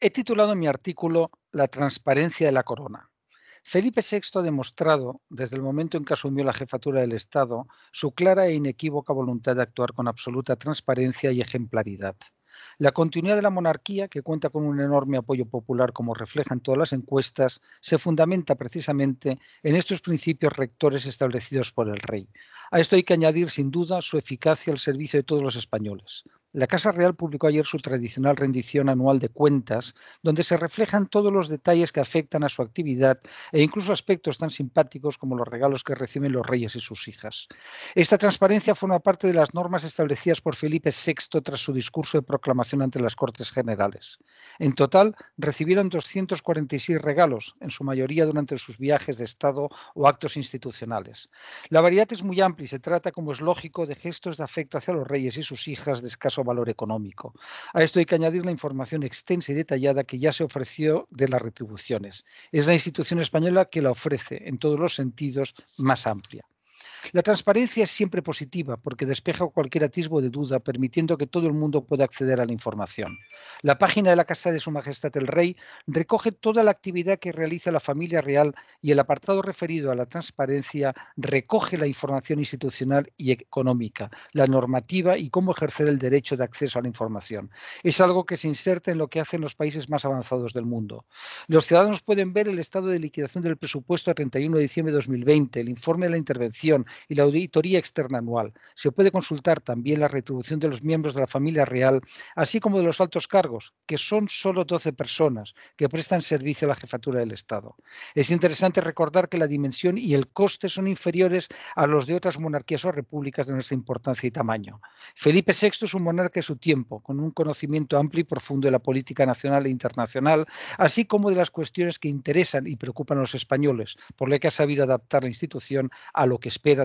He titulado mi artículo La transparencia de la corona. Felipe VI ha demostrado, desde el momento en que asumió la jefatura del Estado, su clara e inequívoca voluntad de actuar con absoluta transparencia y ejemplaridad. La continuidad de la monarquía, que cuenta con un enorme apoyo popular como reflejan todas las encuestas, se fundamenta precisamente en estos principios rectores establecidos por el rey. A esto hay que añadir sin duda su eficacia al servicio de todos los españoles. La Casa Real publicó ayer su tradicional rendición anual de cuentas, donde se reflejan todos los detalles que afectan a su actividad e incluso aspectos tan simpáticos como los regalos que reciben los reyes y sus hijas. Esta transparencia forma parte de las normas establecidas por Felipe VI tras su discurso de proclamación ante las Cortes Generales. En total, recibieron 246 regalos, en su mayoría durante sus viajes de Estado o actos institucionales. La variedad es muy amplia y se trata, como es lógico, de gestos de afecto hacia los reyes y sus hijas de escaso valor económico. A esto hay que añadir la información extensa y detallada que ya se ofreció de las retribuciones. Es la institución española que la ofrece en todos los sentidos más amplia. La transparencia es siempre positiva porque despeja cualquier atisbo de duda, permitiendo que todo el mundo pueda acceder a la información. La página de la Casa de Su Majestad el Rey recoge toda la actividad que realiza la familia real y el apartado referido a la transparencia recoge la información institucional y económica, la normativa y cómo ejercer el derecho de acceso a la información. Es algo que se inserta en lo que hacen los países más avanzados del mundo. Los ciudadanos pueden ver el estado de liquidación del presupuesto a 31 de diciembre de 2020, el informe de la intervención, y la auditoría externa anual. Se puede consultar también la retribución de los miembros de la familia real, así como de los altos cargos, que son solo 12 personas que prestan servicio a la jefatura del Estado. Es interesante recordar que la dimensión y el coste son inferiores a los de otras monarquías o repúblicas de nuestra importancia y tamaño. Felipe VI es un monarca de su tiempo, con un conocimiento amplio y profundo de la política nacional e internacional, así como de las cuestiones que interesan y preocupan a los españoles, por lo que ha sabido adaptar la institución a lo que espera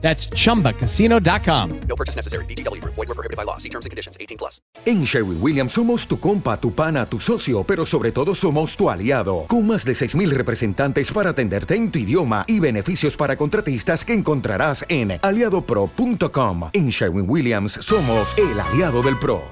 That's chumbacasino.com. No purchase necessary. BGW. Void were prohibited by law. See terms and conditions. 18 plus. En Sherwin Williams somos tu compa, tu pana, tu socio, pero sobre todo somos tu aliado. Con más de 6.000 representantes para atenderte en tu idioma y beneficios para contratistas que encontrarás en aliadopro.com. En Sherwin Williams somos el aliado del pro.